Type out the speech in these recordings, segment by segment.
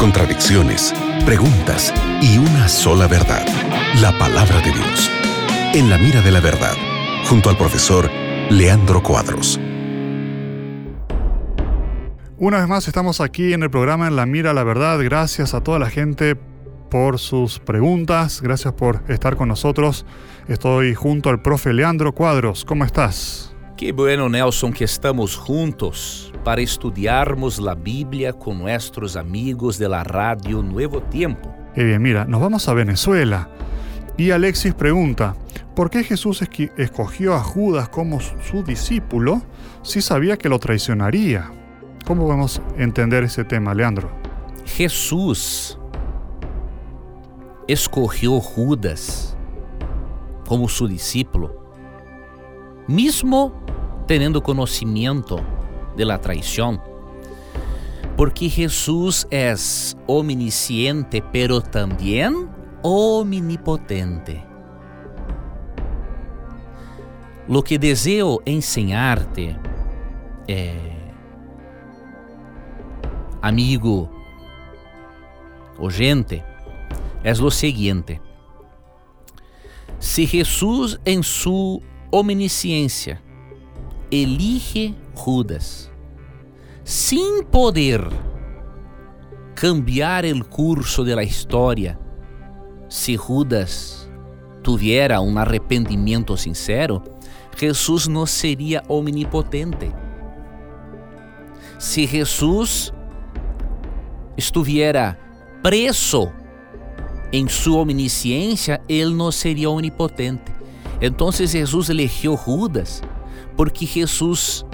contradicciones, preguntas y una sola verdad, la palabra de Dios. En la mira de la verdad, junto al profesor Leandro Cuadros. Una vez más estamos aquí en el programa En la mira la verdad. Gracias a toda la gente por sus preguntas, gracias por estar con nosotros. Estoy junto al profe Leandro Cuadros. ¿Cómo estás? Que bueno, Nelson, que estamos juntos para estudiarmos la Biblia con nuestros amigos de la radio Nuevo Tiempo. Qué bien, mira, nos vamos a Venezuela. Y Alexis pregunta, ¿por qué Jesús escogió a Judas como su discípulo si sabía que lo traicionaría? ¿Cómo podemos entender ese tema, Leandro? Jesús escogió Judas como su discípulo, mismo teniendo conocimiento de la. Porque Jesús es omnisciente, pero también omnipotente. Lo que deseo enseñarte, eh, amigo oyente, es lo siguiente. Si Jesús en su omnisciência elige Judas sem poder cambiar o curso da história se Judas tuviera um arrependimento sincero, Jesus não seria omnipotente. Se Jesus estuviera preso em sua omnisciência, ele não seria onipotente. Então Jesus elegeu Judas porque Jesus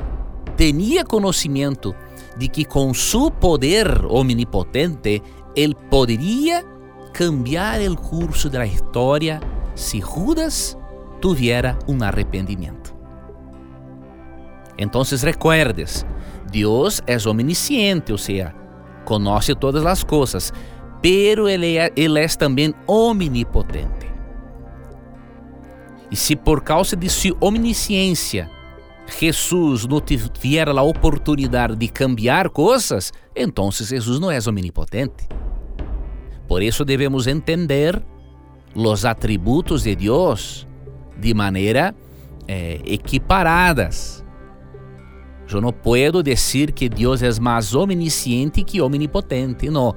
tinha conhecimento de que com seu poder omnipotente ele poderia cambiar o curso da história se Judas tuviera um arrependimento. Então recuerdes, Deus é omnisciente, ou seja, conhece todas as coisas, pero ele é, ele é também omnipotente. E se por causa de sua omnisciência Jesus não tiver a oportunidade de cambiar coisas, então Jesus não é omnipotente. Por isso devemos entender os atributos de Deus de maneira eh, equiparadas. Eu não posso dizer que Deus é mais omnisciente que omnipotente, não.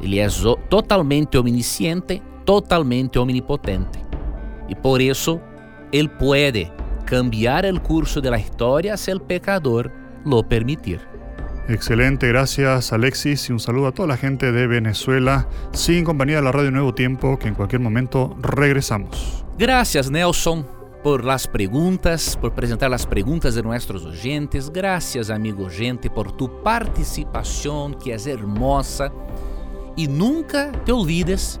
Ele é totalmente omnisciente, totalmente omnipotente. E por isso, ele pode cambiar o curso da história se o pecador lo permitir. Excelente, gracias Alexis y un saludo a toda la gente de Venezuela, sin compañía de la Radio Nuevo Tiempo, que en cualquier momento regresamos. Gracias Nelson por las preguntas, por presentar las preguntas de nuestros oyentes. Gracias amigo gente por tu participación que es hermosa. Y nunca te olvides